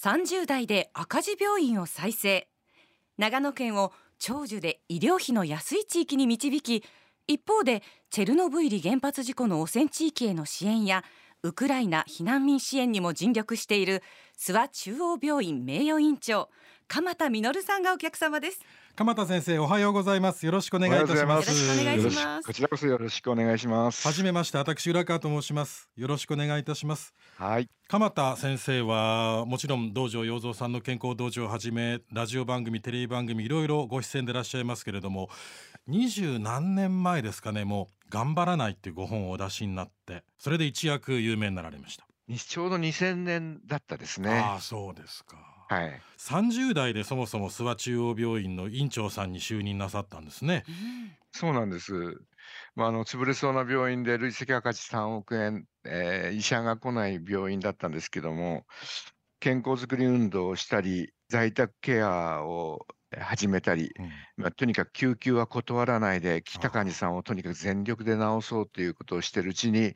30代で赤字病院を再生。長野県を長寿で医療費の安い地域に導き一方でチェルノブイリ原発事故の汚染地域への支援やウクライナ避難民支援にも尽力している諏訪中央病院名誉院長鎌田実さんがお客様です。鎌田先生おはようございます。よろしくお願いいたします。こちらこそよろしくお願いします。はじめまして私浦川と申します。よろしくお願いいたします。はい。鎌田先生はもちろん道場洋蔵さんの健康道場をはじめラジオ番組テレビ番組いろいろご出演でいらっしゃいますけれども二十何年前ですかねもう頑張らないっていうご本をお出しになってそれで一躍有名になられました。ちょうど2000年だったですね。ああそうですかはい。30代でそもそも諏訪中央病院の院長さんに就任なさったんですね、そうなんです。まあ、あの潰れそうな病院で累積赤字3億円、えー、医者が来ない病院だったんですけども健康づくり運動をしたり在宅ケアを始めたり、うん、まあ、とにかく救急は断らないで来た患者さんをとにかく全力で治そうということをしてるうちに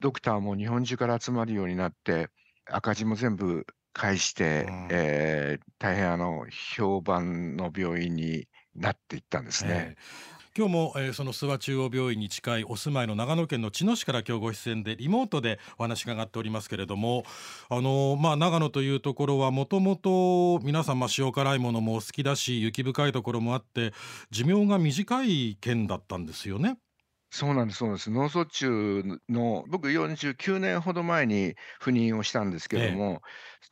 ドクターも日本中から集まるようになって赤字も全部返して、うん、えー、大変あの評判の病院になっていったんですね。えー今日も、えー、その諏訪中央病院に近いお住まいの長野県の茅野市から今日ご出演でリモートでお話が上がっておりますけれどもあのまあ長野というところはもともと皆さんまあ塩辛いものも好きだし雪深いところもあって寿命が短い県だったんですよね。そうなんです、そうなんです。脳卒中の、僕49年ほど前に赴任をしたんですけども、ええ、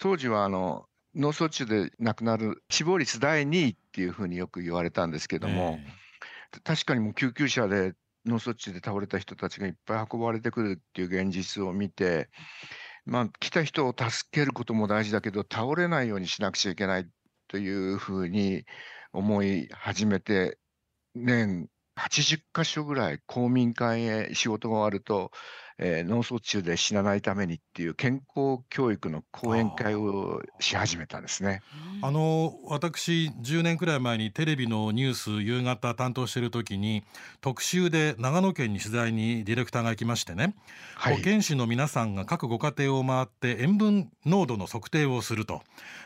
当時はあの脳卒中で亡くなる死亡率第2位っていうふうによく言われたんですけども、え確かにもう救急車で脳卒中で倒れた人たちがいっぱい運ばれてくるっていう現実を見て、まあ、来た人を助けることも大事だけど、倒れないようにしなくちゃいけないというふうに思い始めて、年80箇所ぐらい公民館へ仕事が終わると、えー、脳卒中で死なないためにっていう健康教育の講演会をし始めたんですね。あの私10年くらい前にテレビのニュース夕方担当している時に特集で長野県に取材にディレクターが行きましてね、はい、保健師の皆さんが各ご家庭を回って塩分濃度の測定をすると。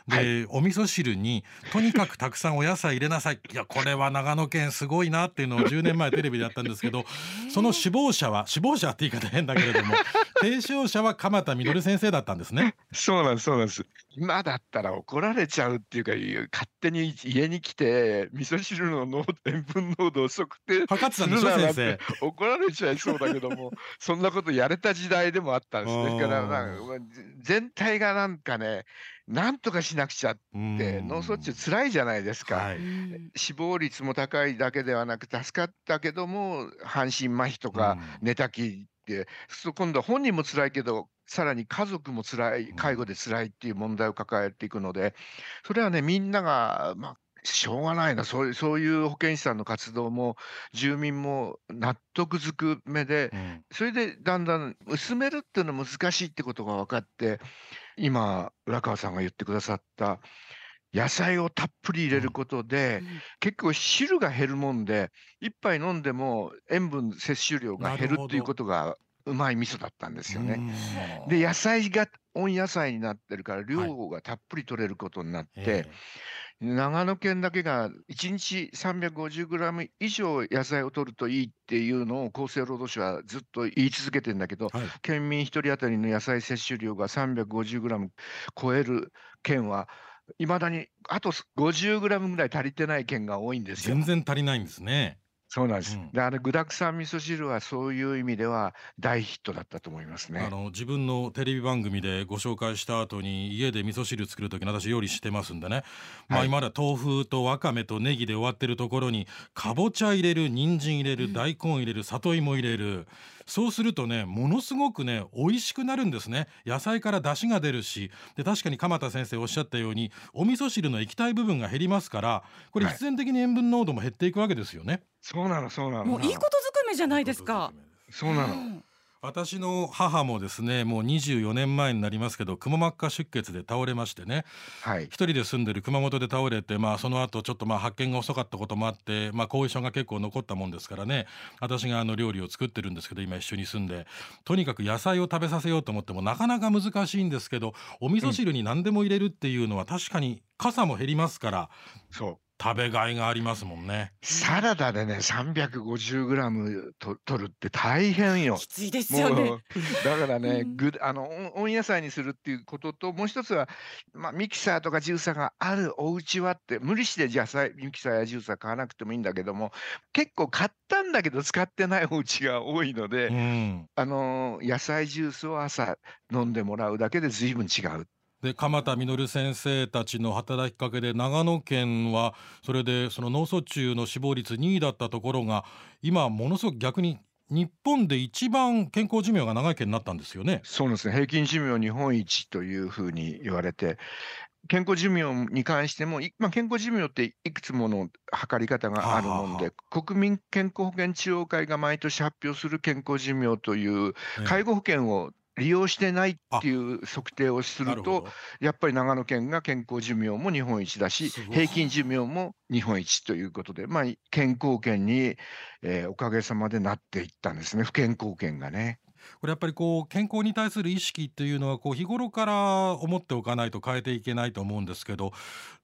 で、はい、お味噌汁にとにかくたくさんお野菜入れなさい。いやこれは長野県すごいなっていうのを10年前テレビでやったんですけど その死亡者は死亡者って言い方変だけれども 提唱者は鎌田実先生だったんですね。そうなんですそうなんです。今だったら怒られちゃうっていうか勝手に家に来て味噌汁の濃塩分濃度を測定測ってたんでしょ先生。怒られちゃいそうだけども そんなことやれた時代でもあったんですですから全体がなんかねなんとかしなくちゃって脳卒中辛いじゃないですか、はい、死亡率も高いだけではなく助かったけども半身麻痺とか寝たきってそう今度は本人も辛いけどさらに家族も辛い介護で辛いっていう問題を抱えていくのでそれはねみんながまあしょうがないな。そういうそういう保健師さんの活動も住民も納得づく目で、うん、それでだんだん薄めるっていうのは難しいってことが分かって今浦川さんが言ってくださった野菜をたっぷり入れることで、うん、結構汁が減るもんで一杯飲んでも塩分摂取量が減るっていうことがうまい味噌だったんですよね。で野菜が温野菜になってるから量がたっぷり取れることになって、はい、長野県だけが1日350グラム以上野菜を取るといいっていうのを厚生労働省はずっと言い続けてるんだけど、はい、県民1人当たりの野菜摂取量が350グラム超える県はいまだにあと50グラムぐらい足りてない県が多いんですよ。全然足りないんですね。そうなんです。うん、で、あの具沢山味噌汁はそういう意味では大ヒットだったと思いますね。あの自分のテレビ番組でご紹介した後に家で味噌汁作る時に私料理してますんでね。まあ今まで豆腐とわかめとネギで終わってるところにかぼちゃ入れる、人参入れる、大根入れる、里芋入れる。そうするとねものすごくね美味しくなるんですね。野菜から出汁が出るし、で確かに鎌田先生おっしゃったようにお味噌汁の液体部分が減りますから、これ必然的に塩分濃度も減っていくわけですよね。そうなのそうなの。もういいことずくめじゃないですか。そうなの。うん私の母もですねもう24年前になりますけどくも膜下出血で倒れましてね、はい、一人で住んでる熊本で倒れて、まあ、その後ちょっとまあ発見が遅かったこともあって、まあ、後遺症が結構残ったもんですからね。私があの料理を作ってるんですけど今一緒に住んで。とにかく野菜を食べさせようと思ってもなかなか難しいんですけどお味噌汁に何でも入れるっていうのは確かに傘も減りますから、そう食べがいがありますもんね。サラダでね、350グラムと取るって大変よ。きついですよね。だからね、うん、ぐあの温野菜にするっていうことと、もう一つは、まあ、ミキサーとかジューサーがあるお家はって、無理して野菜ミキサーやジューサー買わなくてもいいんだけども、結構買ったんだけど使ってないお家が多いので、うん、あの野菜ジュースを朝飲んでもらうだけで随分違う。で鎌田実先生たちの働きかけで長野県はそれでその脳卒中の死亡率2位だったところが今ものすごく逆に日本で一番健康寿命が長い県になったんですよね。そうですね。平均寿命日本一というふうに言われて健康寿命に関しても、まあ、健康寿命っていくつもの測り方があるもんで、国民健康保険中央会が毎年発表する健康寿命という介護保険を利用してないっていう測定をすると、やっぱり長野県が健康寿命も日本一だし、平均寿命も日本一ということで、まあ、健康圏に、えー、おかげさまでなっていったんですね、不健康圏がね。これやっぱりこう健康に対する意識っていうのはこう日頃から思っておかないと変えていけないと思うんですけど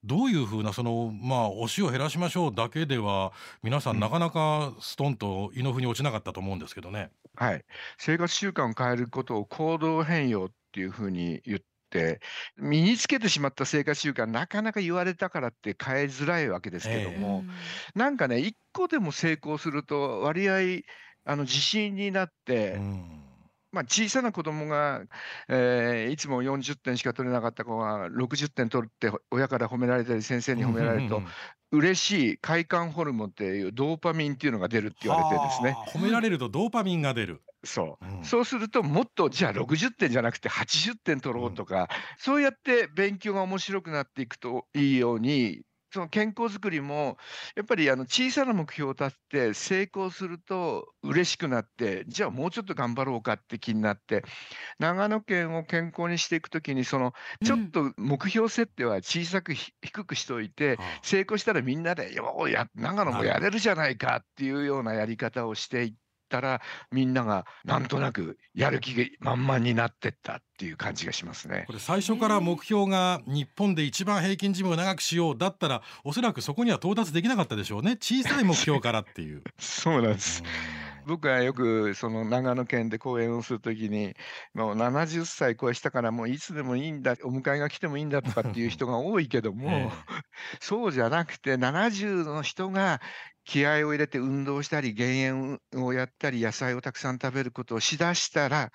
どういうふうなそのまあお塩減らしましょうだけでは皆さんなかなかストンと胃の腑に落ちなかったと思うんですけどね。はい、生活習慣を変えることを行動変容っていうふうに言って身につけてしまった生活習慣なかなか言われたからって変えづらいわけですけども、えー、なんかね一個でも成功すると割合あの自信になって、うんまあ、小さな子供が、えー、いつも40点しか取れなかった子が60点取って親から褒められたり先生に褒められると嬉しい快感ホルモンっていうドーパミンっていうのが出るって言われてですね。褒められるとドーパミンが出る。そう、うん、そうするともっとじゃあ60点じゃなくて80点取ろうとか、うん、そうやって勉強が面白くなっていくといいようにその健康づくりも、やっぱりあの小さな目標を立って成功すると嬉しくなって、じゃあもうちょっと頑張ろうかって気になって、長野県を健康にしていくときに、そのちょっと目標設定は小さく低くしておいて、成功したらみんなで、ようや、長野もやれるじゃないかっていうようなやり方をしていって、ったらみんながなんとなくやる気が満々になってったっていう感じがしますね。これ最初から目標が日本で一番平均寿命を長くしようだったらおそらくそこには到達できなかったでしょうね。小さい目標からっていう。そうなんです、僕はよくその長野県で講演をするときに、もう70歳超えしたからもういつでもいいんだ、お迎えが来てもいいんだとかっていう人が多いけども、え そうじゃなくて、70の人が気合を入れて運動したり、減塩をやったり、野菜をたくさん食べることをしだしたら、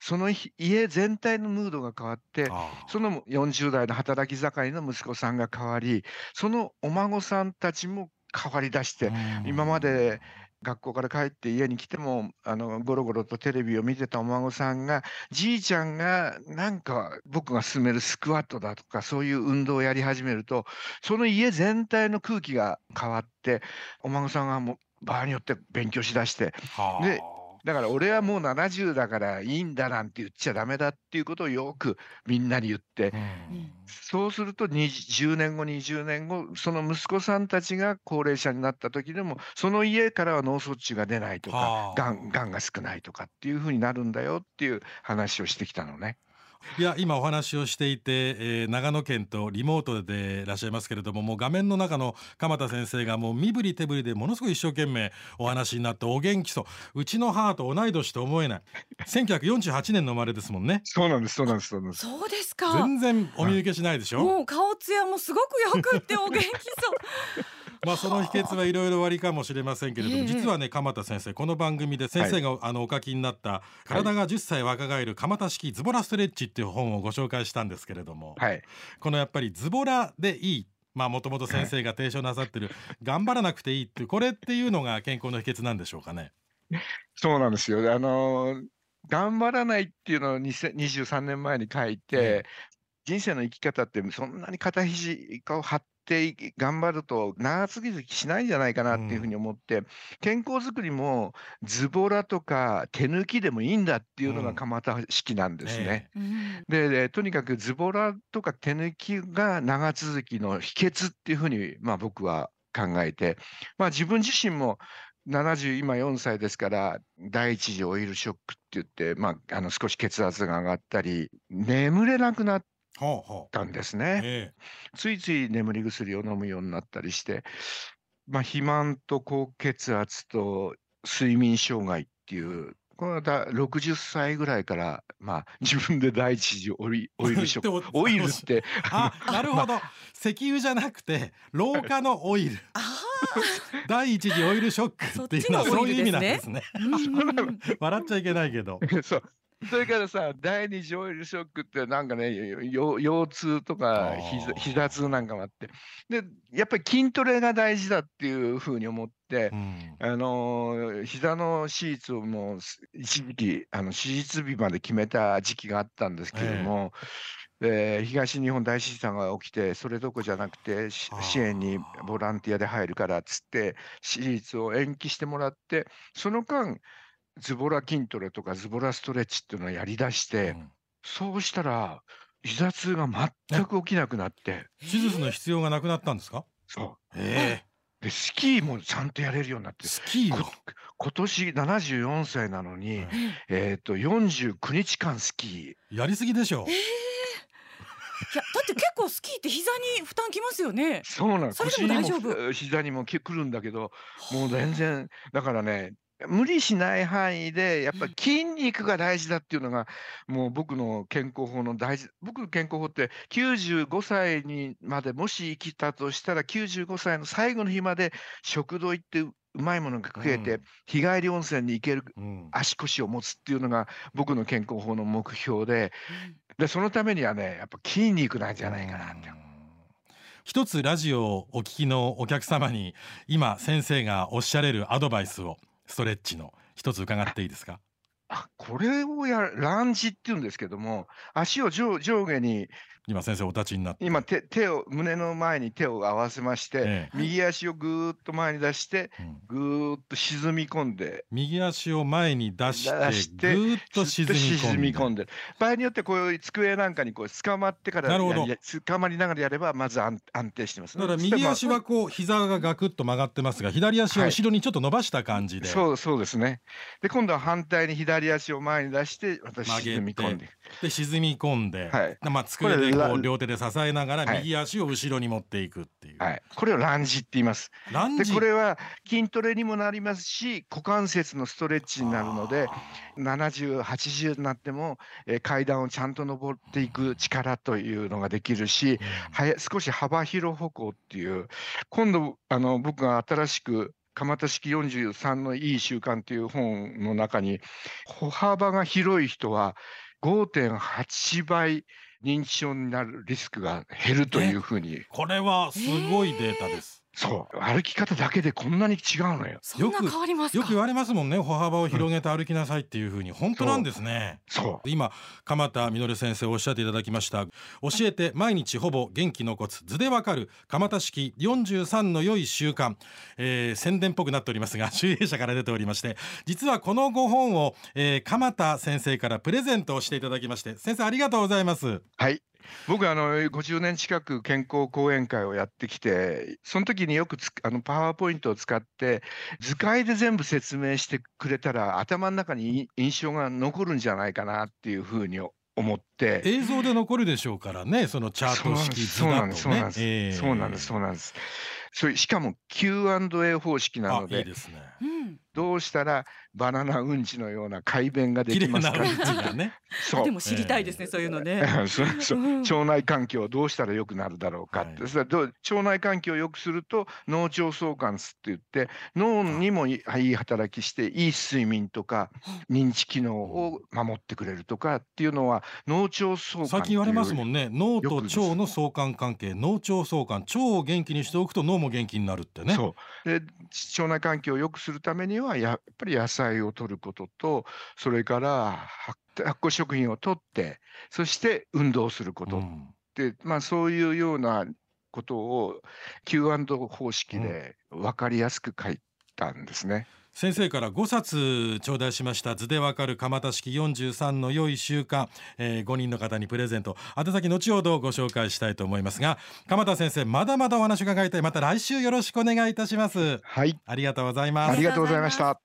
その家全体のムードが変わって、その40代の働き盛りの息子さんが変わり、そのお孫さんたちも変わりだして、今まで学校から帰って家に来てもあのゴロゴロとテレビを見てたお孫さんがじいちゃんがなんか僕が勧めるスクワットだとかそういう運動をやり始めるとその家全体の空気が変わってお孫さんがもう場合によって勉強しだしてでだから俺はもう70だからいいんだなんて言っちゃダメだっていうことをよくみんなに言って、うん、そうすると10年後20年後その息子さんたちが高齢者になった時でもその家からは脳卒中が出ないとかがんがんが少ないとかっていうふうになるんだよっていう話をしてきたのね。いや今お話をしていて、えー、長野県とリモートでいらっしゃいますけれどももう画面の中の鎌田先生がもう身振り手振りでものすごい一生懸命お話になってお元気そう。うちの母と同い年と思えない。1948年の生まれですもんね。そうなんですそうなんですそうなんです。そうですか。全然お見受けしないでしょ、もう顔つやもすごくよくってお元気そうまあその秘訣はいろいろ割りかもしれませんけれども、実はね鎌田先生この番組で先生が、あのお書きになった「体が10歳若返る鎌田式ズボラストレッチ」っていう本をご紹介したんですけれども、はい、このやっぱりズボラでいいまあもともと先生が提唱なさってる、頑張らなくていいっていうこれっていうのが健康の秘訣なんでしょうかね。そうなんですよ。あの頑張らないっていうのを23年前に書いて、人生の生き方ってそんなに肩肘を張って頑張ると長続きしないんじゃないかなっていうふうに思って、うん、健康づくりもズボラとか手抜きでもいいんだっていうのが蒲田式なんですね。うん、ででとにかくズボラとか手抜きが長続きの秘訣っていうふうに、まあ、僕は考えて、まあ、自分自身も70今4歳ですから第一次オイルショックって言って、まあ、あの少し血圧が上がったり眠れなくなったんですね、ええ、ついつい眠り薬を飲むようになったりして、まあ、肥満と高血圧と睡眠障害っていうこれはだ60歳ぐらいから、まあ、自分で第一次オイ オイルショック。オイルって。あなるほど、まあ、石油じゃなくて老化のオイル。第一次オイルショックっていうのはそういう意味なんですね。笑っちゃいけないけど。そう それからさ、第二次オイルショックってなんかね、腰痛とか膝痛なんかもあって、で、やっぱり筋トレが大事だっていうふうに思って、うん、あの、膝の手術をもう一時期、あの手術日まで決めた時期があったんですけれども、えー、東日本大震災が起きて、それどころじゃなくて、支援にボランティアで入るからっつって、手術を延期してもらって、その間、ズボラ筋トレとかズボラストレッチっていうのをやりだして、うん、そうしたら膝痛が全く起きなくなって。手術の必要がなくなったんですか？そう。え。でスキーもちゃんとやれるようになって。スキー今年74歳なのに、うん、えっ、ー、と49日間スキー。やりすぎでしょ。えー。いやだって結構スキーって膝に負担きますよね。そうなんそれでも大丈夫。膝にも来るんだけど、もう全然だからね、無理しない範囲で、やっぱり筋肉が大事だっていうのが、もう僕の健康法の大事、僕の健康法って95歳にまでもし生きたとしたら、95歳の最後の日まで食堂行ってうまいものが食えて、日帰り温泉に行ける足腰を持つっていうのが僕の健康法の目標で、でそのためにはね、やっぱ筋肉なんじゃないかなって。一つラジオをお聞きのお客様に今先生がおっしゃれるアドバイスをストレッチの一つ伺っていいですか？あこれをやランジって言うんですけども足を上上下に今先生お立ちになって。今手手を胸の前に手を合わせまして、ええ、右足をぐーっと前に出して、うん、ぐーっと沈み込んで。右足を前に出してぐーっと沈み込んで。場合によってこういう机なんかにこう捕まってからなるほど。捕まりながらやればまず安安定してます、ね、だから右足はこう膝がガクッと曲がってますが左足を後ろにちょっと伸ばした感じで、はい、そうそうですね。で今度は反対に左足を前に出して私沈み込んでで沈み込んで、はい、まあ机でこう両手で支えながら右足を後ろに持っていくっていう、はい、これをランジって言います。ランジでこれは筋トレにもなりますし股関節のストレッチになるので7080になっても、えー、階段をちゃんと登っていく力というのができるし、うん、少し幅広歩行っていう今度あの僕が新しく蒲田式43のいい習慣っていう本の中に歩幅が広い人は5.8倍認知症になるリスクが減るというふうに。これはすごいデータです。そう。歩き方だけでこんなに違うのよ。よくよく言われますもんね。歩幅を広げて歩きなさいっていうふうに、本当なんですね。そう。今鎌田実先生おっしゃっていただきました。教えて毎日ほぼ元気のコツ。図でわかる。鎌田式43の良い習慣、えー、宣伝っぽくなっておりますが 集英社から出ておりまして。実はこの5本を、えー、鎌田先生からプレゼントをしていただきまして。先生ありがとうございます。はい僕あの50年近く健康講演会をやってきてその時によくあのパワーポイントを使って図解で全部説明してくれたら頭の中に印象が残るんじゃないかなっていうふうに思って。映像で残るでしょうからねそのチャート式図だとね。そうなんですそうなんですそうなんです。それしかも Q&A 方式なので。いいですね、どうしたらバナナうんちのような改便ができますか。ね、そう。でも知りたいですね、えー、そういうのね。腸内環境をどうしたら良くなるだろうかって、はい、腸内環境を良くすると脳腸相関って言って脳にもいい働きしていい睡眠とか認知機能を守ってくれるとかっていうのは脳腸相関最近言われますもんね。脳と腸の相関関係。脳腸相関腸を元気にしておくと脳も元気になるってね。そう。で腸内環境を良くするためにはやっぱり野菜を摂ることとそれから発酵食品を摂ってそして運動すること、うん、で、まあ、そういうようなことを Q&A 方式で分かりやすく書いたんですね。先生から5冊頂戴しました。図でわかる蒲田式43の良い習慣、えー、5人の方にプレゼント。宛先後ほどご紹介したいと思いますが鎌田先生まだまだお話伺いたい。また来週よろしくお願いいたします。はい。ありがとうございます。ありがとうございました